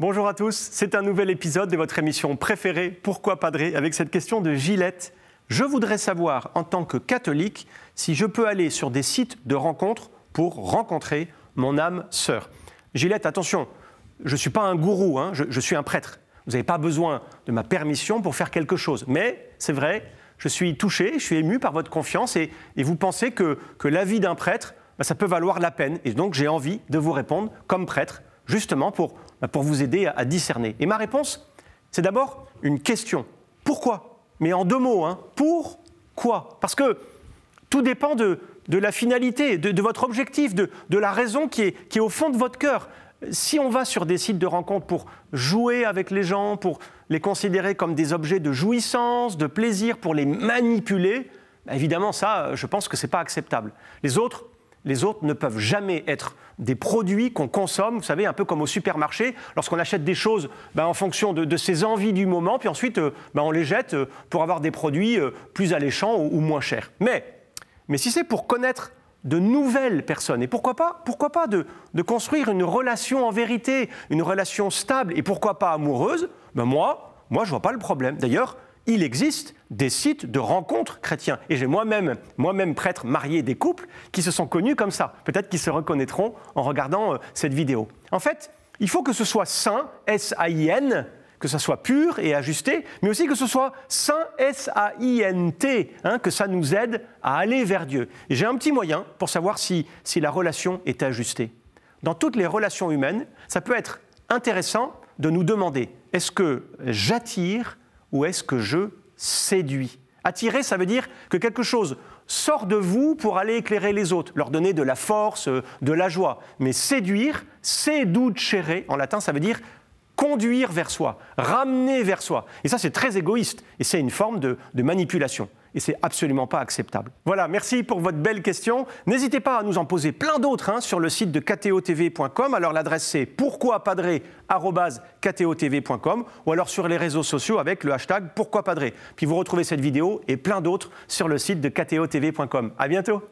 Bonjour à tous, c'est un nouvel épisode de votre émission préférée Pourquoi Padré avec cette question de Gillette. Je voudrais savoir, en tant que catholique, si je peux aller sur des sites de rencontres pour rencontrer mon âme sœur. Gillette, attention, je ne suis pas un gourou, hein, je, suis un prêtre. Vous n'avez pas besoin de ma permission pour faire quelque chose. Mais c'est vrai, je suis touché, je suis ému par votre confiance et, vous pensez que, que l'avis d'un prêtre, bah, ça peut valoir la peine. Et donc j'ai envie de vous répondre comme prêtre, justement pour, pour vous aider à, discerner. Et ma réponse, c'est d'abord une question. Pourquoi? Mais en deux mots, hein. pourquoi? Parce que tout dépend de, la finalité, de, votre objectif, de, la raison qui est, au fond de votre cœur. Si on va sur des sites de rencontres pour jouer avec les gens, pour les considérer comme des objets de jouissance, de plaisir, pour les manipuler, bah, évidemment, ça, je pense que ce n'est pas acceptable. Les autres, les autres ne peuvent jamais être des produits qu'on consomme, vous savez, un peu comme au supermarché, lorsqu'on achète des choses bah, en fonction de, ses envies du moment, puis ensuite euh, bah, on les jette euh, pour avoir des produits euh, plus alléchants ou, moins chers. Mais, mais si c'est pour connaître de nouvelles personnes. Et pourquoi pas, pourquoi pas de, construire une relation en vérité, une relation stable et pourquoi pas amoureuse ben Moi, moi, je vois pas le problème. D'ailleurs, il existe des sites de rencontres chrétiens. Et j'ai moi-même, moi-même prêtre marié des couples qui se sont connus comme ça. Peut-être qu'ils se reconnaîtront en regardant euh, cette vidéo. En fait, il faut que ce soit sain, S-A-I-N, que ça soit pur et ajusté, mais aussi que ce soit saint, S-A-I-N-T, hein, que ça nous aide à aller vers Dieu. Et j'ai un petit moyen pour savoir si, si la relation est ajustée. Dans toutes les relations humaines, ça peut être intéressant de nous demander, est-ce que j'attire ou est-ce que je séduis? Attirer, ça veut dire que quelque chose sort de vous pour aller éclairer les autres, leur donner de la force, de la joie. Mais séduire, seducere en latin, ça veut dire conduire vers soi, ramener vers soi. Et ça, c'est très égoïste. Et c'est une forme de, manipulation. Et c'est absolument pas acceptable. Voilà, merci pour votre belle question. N'hésitez pas à nous en poser plein d'autres hein, sur le site de ktotv.com. Alors l'adresse c'est pourquoipadré.com ou alors sur les réseaux sociaux avec le hashtag pourquoipadré. Puis vous retrouvez cette vidéo et plein d'autres sur le site de ktotv.com. À bientôt.